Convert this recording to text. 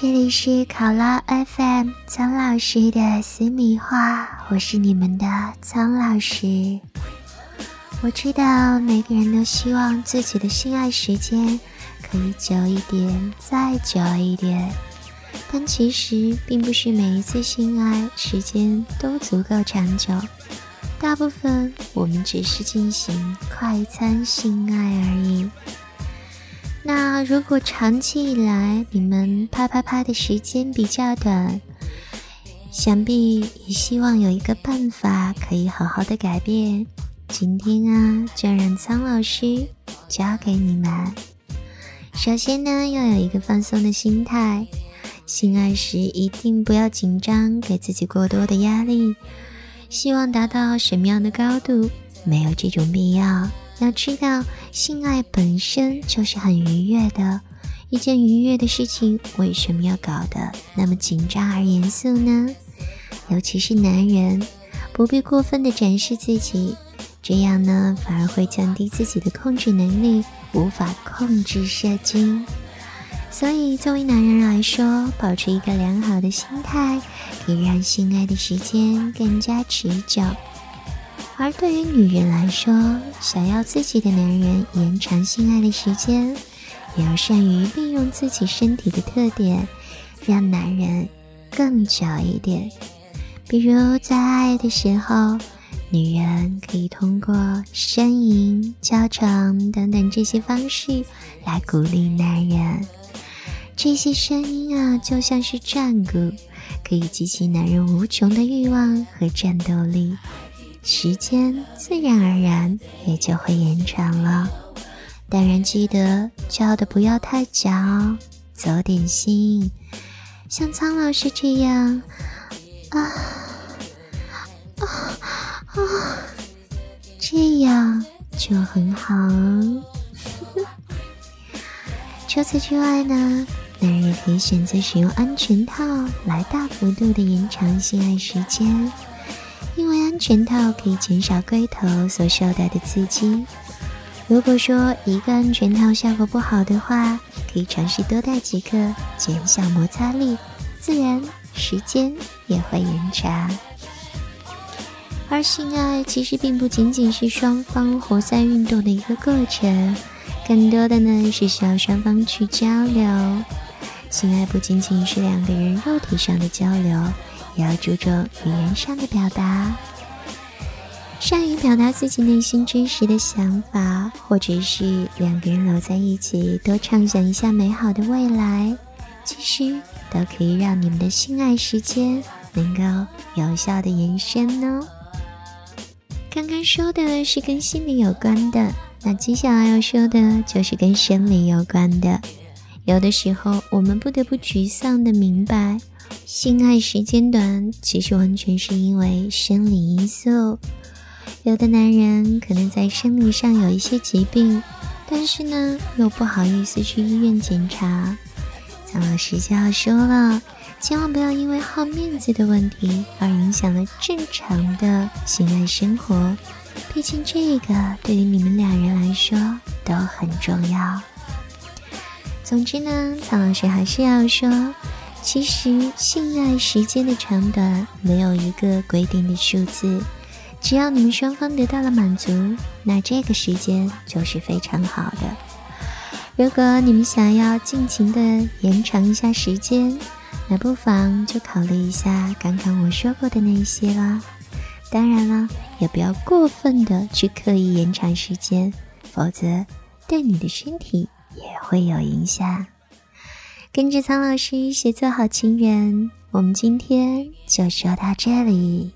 这里是考拉 FM 苍老师的私密话，我是你们的苍老师。我知道每个人都希望自己的性爱时间可以久一点，再久一点，但其实并不是每一次性爱时间都足够长久，大部分我们只是进行快餐性爱而已。那如果长期以来你们啪啪啪的时间比较短，想必也希望有一个办法可以好好的改变。今天啊，就让苍老师教给你们。首先呢，要有一个放松的心态，性爱时一定不要紧张，给自己过多的压力。希望达到什么样的高度，没有这种必要。要知道，性爱本身就是很愉悦的一件愉悦的事情，为什么要搞得那么紧张而严肃呢？尤其是男人，不必过分的展示自己，这样呢反而会降低自己的控制能力，无法控制射精。所以，作为男人来说，保持一个良好的心态，可以让性爱的时间更加持久。而对于女人来说，想要自己的男人延长性爱的时间，也要善于利用自己身体的特点，让男人更久一点。比如在爱的时候，女人可以通过呻吟、叫床等等这些方式来鼓励男人。这些声音啊，就像是战鼓，可以激起男人无穷的欲望和战斗力。时间自然而然也就会延长了，当然记得叫的不要太假哦，走点心，像苍老师这样啊啊啊，这样就很好。除此之外呢，男人也可以选择使用安全套来大幅度的延长性爱时间。安全套可以减少龟头所受到的刺激。如果说一个安全套效果不好的话，可以尝试多戴几个，减小摩擦力，自然时间也会延长。而性爱其实并不仅仅是双方活塞运动的一个过程，更多的呢是需要双方去交流。性爱不仅仅是两个人肉体上的交流。也要注重语言上的表达，善于表达自己内心真实的想法，或者是两个人搂在一起，多畅想一下美好的未来，其实都可以让你们的性爱时间能够有效的延伸呢。刚刚说的是跟心理有关的，那接下来要说的就是跟生理有关的。有的时候，我们不得不沮丧的明白。性爱时间短，其实完全是因为生理因素。有的男人可能在生理上有一些疾病，但是呢，又不好意思去医院检查。张老师就要说了，千万不要因为好面子的问题而影响了正常的性爱生活。毕竟这个对于你们两人来说都很重要。总之呢，曹老师还是要说。其实性爱时间的长短没有一个规定的数字，只要你们双方得到了满足，那这个时间就是非常好的。如果你们想要尽情的延长一下时间，那不妨就考虑一下刚刚我说过的那些啦。当然了，也不要过分的去刻意延长时间，否则对你的身体也会有影响。跟着苍老师学做好情人，我们今天就说到这里。